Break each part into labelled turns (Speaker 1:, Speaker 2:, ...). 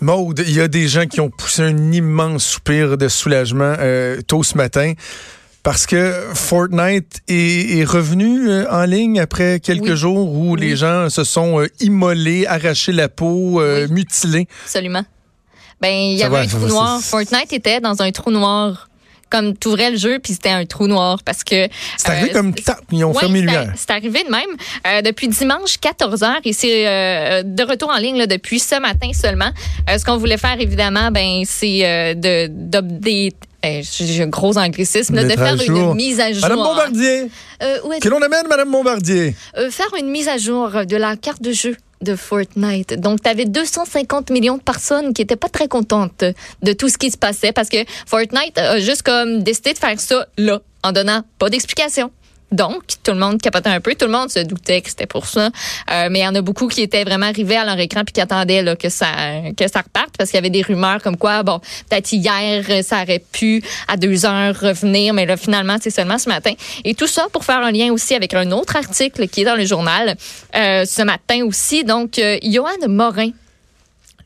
Speaker 1: Maude, il y a des gens qui ont poussé un immense soupir de soulagement euh, tôt ce matin parce que Fortnite est, est revenu euh, en ligne après quelques
Speaker 2: Oui.
Speaker 1: jours où
Speaker 2: Oui.
Speaker 1: les gens se sont euh, immolés, arraché la peau,
Speaker 2: Oui.
Speaker 1: mutilés.
Speaker 2: Absolument. Ben, il y
Speaker 1: Ça
Speaker 2: avait
Speaker 1: va,
Speaker 2: un trou noir. Fortnite était dans un trou noir. Comme tu ouvrais le jeu, puis c'était un trou noir parce que.
Speaker 1: C'est arrivé
Speaker 2: euh,
Speaker 1: comme tap, ils ont
Speaker 2: Ouais,
Speaker 1: fermé les
Speaker 2: c'est- arrivé de même. Euh, depuis dimanche 14h et c'est euh, de retour en ligne là, depuis ce matin seulement. Ce qu'on voulait faire, évidemment, ben, c'est de d'update. J'ai un gros anglicisme, là, de faire une mise à jour.
Speaker 1: Madame Bombardier,
Speaker 2: Euh,
Speaker 1: que l'on amène Madame Bombardier.
Speaker 2: euh, faire une mise à jour de la carte de jeu de Fortnite. Donc, tu avais 250 millions de personnes qui étaient pas très contentes de tout ce qui se passait parce que Fortnite a juste comme décidé de faire ça là, en donnant pas d'explication. Donc, tout le monde capotait un peu. Tout le monde se doutait que c'était pour ça. Euh, mais il y en a beaucoup qui étaient vraiment arrivés à leur écran puis qui attendaient là, que, ça, que reparte parce qu'il y avait des rumeurs comme quoi, bon, peut-être hier, ça aurait pu à deux heures revenir, mais là, finalement, c'est seulement ce matin. Et tout ça pour faire un lien aussi avec un autre article qui est dans le journal euh, ce matin aussi. Donc, euh, Johan Morin.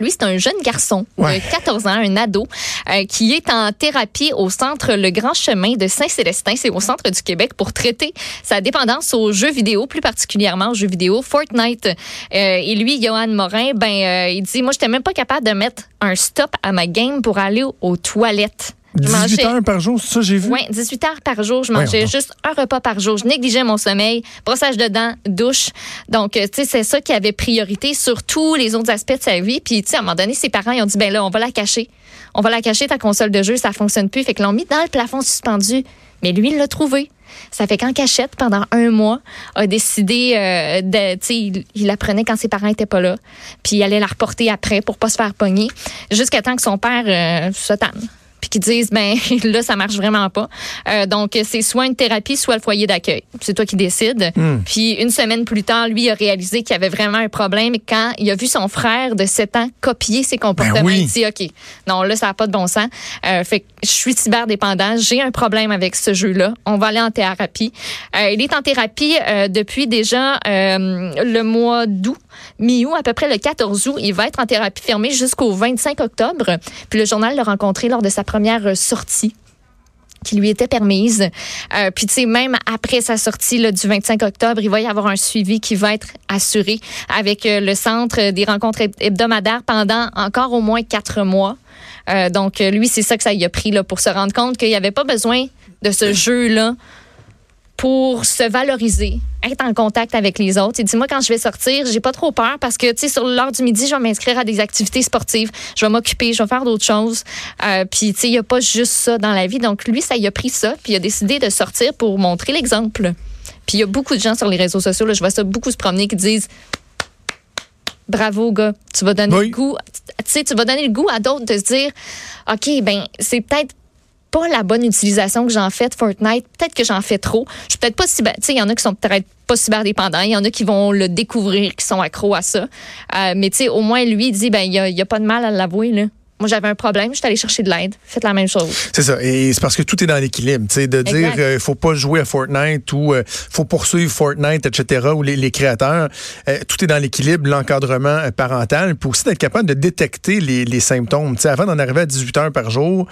Speaker 2: Lui, c'est un jeune garçon
Speaker 1: Ouais.
Speaker 2: de 14 ans, un ado, euh, qui est en thérapie au centre Le Grand Chemin de Saint-Célestin. C'est au centre du Québec pour traiter sa dépendance aux jeux vidéo, plus particulièrement aux jeux vidéo Fortnite. Euh, et lui, Johan Morin, ben, euh, il dit, moi, j'étais même pas capable de mettre un stop à ma game pour aller aux toilettes. Je
Speaker 1: 18
Speaker 2: mangeais-
Speaker 1: heures par jour, ça j'ai vu?
Speaker 2: oui, 18 heures par jour. Je mangeais juste un repas par jour. Je négligeais mon sommeil, brossage de dents, douche. Donc, euh, tu sais, c'est ça qui avait priorité sur tous les autres aspects de sa vie. Puis, tu sais, à un moment donné, ses parents, ils ont dit, ben là, on va la cacher. On va la cacher, ta console de jeu, ça fonctionne plus. Fait que l'ont mis dans le plafond suspendu. Mais lui, il l'a trouvé. Ça fait qu'en cachette, pendant un mois, a décidé euh, de, tu sais, il, il la prenait quand ses parents étaient pas là, puis il allait la reporter après pour pas se faire pogner, jusqu'à temps que son père euh, se tanne puis qui disent ben là ça marche vraiment pas. Euh, donc c'est soit une thérapie soit le foyer d'accueil. C'est toi qui décides. Puis une semaine plus tard, lui a réalisé qu'il y avait vraiment un problème quand il a vu son frère de 7 ans copier ses comportements.
Speaker 1: oui.
Speaker 2: Il dit OK, non là ça n'a pas de bon sens. Euh, fait que je suis cyberdépendant, j'ai un problème avec ce jeu-là. On va aller en thérapie. Euh, il est en thérapie euh, depuis déjà euh, le mois d'août, mi-août, à peu près le 14 août. Il va être en thérapie fermée jusqu'au 25 octobre. Puis le journal l'a rencontré lors de sa première euh, sortie qui lui était permise. Euh, puis, tu sais, même après sa sortie là, du 25 octobre, il va y avoir un suivi qui va être assuré avec euh, le Centre des rencontres heb- hebdomadaires pendant encore au moins quatre mois. Donc, lui, c'est ça que ça y a pris là, pour se rendre compte qu'il n'y avait pas besoin de ce jeu-là pour se valoriser, être en contact avec les autres. Il dit, moi, quand je vais sortir, j'ai pas trop peur parce que, tu sais, sur l'heure du midi, je vais m'inscrire à des activités sportives, je vais m'occuper, je vais faire d'autres choses. Euh, puis, tu sais, il n'y a pas juste ça dans la vie. Donc, lui, ça y a pris ça, puis il a décidé de sortir pour montrer l'exemple. Puis, il y a beaucoup de gens sur les réseaux sociaux, là, je vois ça beaucoup se promener qui disent, bravo, gars, tu vas donner
Speaker 1: Oui.
Speaker 2: le goût, tu sais, tu vas donner le goût à d'autres de se dire, OK, ben, c'est peut-être pas la bonne utilisation que j'en fais de Fortnite. Peut-être que j'en fais trop. Je suis peut-être pas cyber. Tu sais, il y en a qui sont peut-être pas cyberdépendants. Il y en a qui vont le découvrir, qui sont accros à ça. Euh, mais tu sais, au moins, lui, il dit, ben, il y a, il y a pas de mal à l'avouer, là. Moi, j'avais un problème, je suis allée chercher de l'aide. Faites la même chose.
Speaker 1: C'est ça. Et c'est parce que tout est dans l'équilibre. tu sais, De dire
Speaker 2: Exact.
Speaker 1: euh, faut pas jouer à Fortnite ou euh, faut poursuivre Fortnite, etc., ou les, les créateurs. euh, tout est dans l'équilibre, l'encadrement parental, puis aussi d'être capable de détecter les, les symptômes. Tu sais, avant d'en arriver à 18 heures par jour,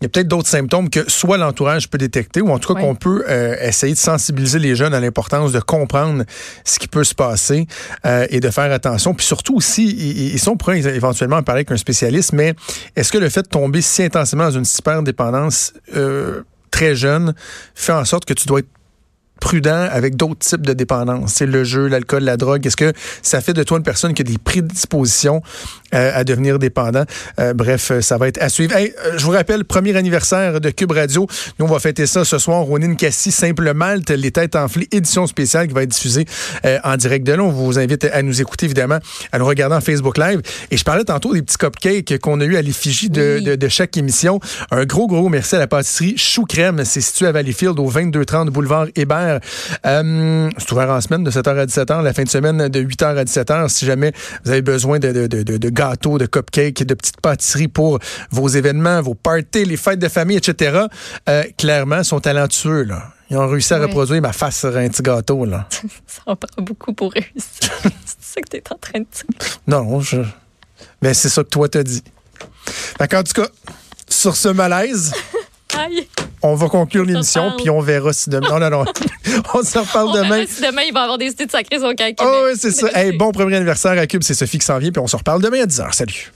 Speaker 1: il y a peut-être d'autres symptômes que soit l'entourage peut détecter ou en tout cas qu'on peut euh, essayer de sensibiliser les jeunes à l'importance de comprendre ce qui peut se passer euh, et de faire attention. Puis surtout aussi, ils, ils sont prêts éventuellement à parler avec un spécialiste, mais est-ce que le fait de tomber si intensément dans une cyberdépendance euh, très jeune fait en sorte que tu dois être prudent avec d'autres types de dépendance. C'est le jeu, l'alcool, la drogue. Est-ce que ça fait de toi une personne qui a des prédispositions à devenir dépendants. bref, ça va être à suivre. je vous rappelle, premier anniversaire de Cube Radio. Nous, on va fêter ça ce soir. Ronine Cassie, Simple Malte, Les Têtes Enflées, édition spéciale qui va être diffusée en direct de là. On vous invite à nous écouter, évidemment, à nous regarder en Facebook Live. Et je parlais tantôt des petits cupcakes qu'on a eu à l'effigie de, de, chaque émission. Un gros, gros merci à la pâtisserie Chou Crème. C'est situé à Valleyfield au 2230 boulevard Hébert. Euh, c'est ouvert en semaine de 7h à 17h, la fin de semaine de 8h à 17h. Si jamais vous avez besoin de, de, de, de gâteaux, de cupcakes, de petites pâtisseries pour vos événements, vos parties, les fêtes de famille, etc., euh, clairement, sont talentueux. Là. Ils ont réussi à reproduire ma face sur un petit gâteau. Là.
Speaker 2: ça en prend beaucoup pour réussir. c'est ça que tu es en train de dire.
Speaker 1: Non, je... mais c'est ça que toi t'as dit. D'accord, en tout cas, sur ce malaise. On va conclure l'émission, puis on verra si demain. Non, non, non. on se reparle demain.
Speaker 2: si demain, il va avoir décidé de sacrer son.
Speaker 1: Oh, oui, c'est ça. Hey, bon premier anniversaire à Cube, c'est Sophie qui s'en vient, puis on se reparle demain à 10h. Salut.